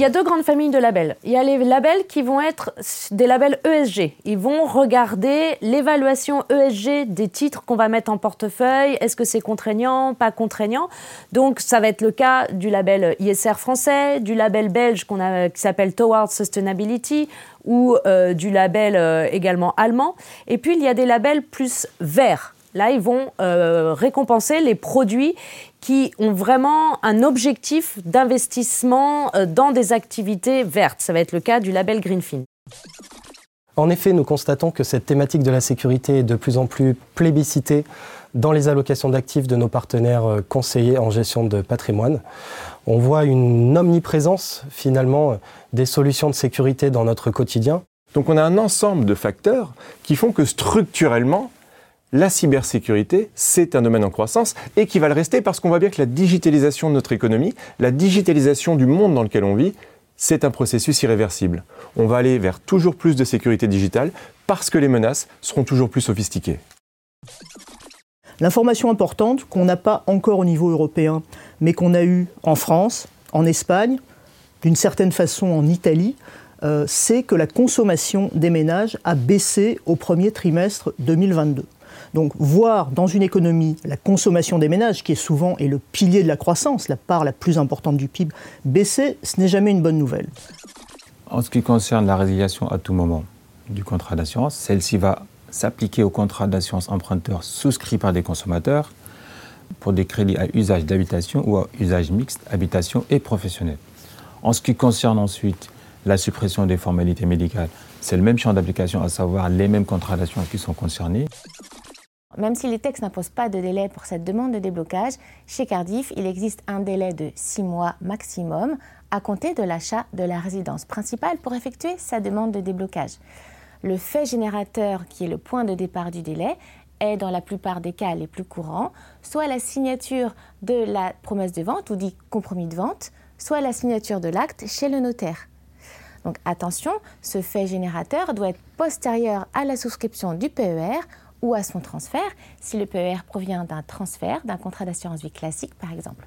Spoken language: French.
il y a deux grandes familles de labels. Il y a les labels qui vont être des labels ESG. Ils vont regarder l'évaluation ESG des titres qu'on va mettre en portefeuille. Est-ce que c'est contraignant, pas contraignant? Donc ça va être le cas du label ISR français, du label belge a, qui s'appelle Towards Sustainability ou euh, du label euh, également allemand. Et puis il y a des labels plus verts. Là, ils vont euh, récompenser les produits qui ont vraiment un objectif d'investissement euh, dans des activités vertes. Ça va être le cas du label Greenfin. En effet, nous constatons que cette thématique de la sécurité est de plus en plus plébiscitée dans les allocations d'actifs de nos partenaires euh, conseillers en gestion de patrimoine. On voit une omniprésence finalement des solutions de sécurité dans notre quotidien. Donc on a un ensemble de facteurs qui font que structurellement, la cybersécurité, c'est un domaine en croissance et qui va le rester parce qu'on voit bien que la digitalisation de notre économie, la digitalisation du monde dans lequel on vit, c'est un processus irréversible. On va aller vers toujours plus de sécurité digitale parce que les menaces seront toujours plus sophistiquées. L'information importante qu'on n'a pas encore au niveau européen, mais qu'on a eue en France, en Espagne, d'une certaine façon en Italie, euh, c'est que la consommation des ménages a baissé au premier trimestre 2022. Donc voir dans une économie la consommation des ménages, qui est souvent est le pilier de la croissance, la part la plus importante du PIB, baisser, ce n'est jamais une bonne nouvelle. En ce qui concerne la résiliation à tout moment du contrat d'assurance, celle-ci va s'appliquer au contrat d'assurance emprunteur souscrit par des consommateurs pour des crédits à usage d'habitation ou à usage mixte, habitation et professionnel. En ce qui concerne ensuite la suppression des formalités médicales, c'est le même champ d'application, à savoir les mêmes contrats d'assurance qui sont concernés. Même si les textes n'imposent pas de délai pour cette demande de déblocage, chez Cardiff, il existe un délai de 6 mois maximum à compter de l'achat de la résidence principale pour effectuer sa demande de déblocage. Le fait générateur, qui est le point de départ du délai, est dans la plupart des cas les plus courants, soit la signature de la promesse de vente ou dit compromis de vente, soit la signature de l'acte chez le notaire. Donc attention, ce fait générateur doit être postérieur à la souscription du PER ou à son transfert, si le PER provient d'un transfert, d'un contrat d'assurance vie classique par exemple.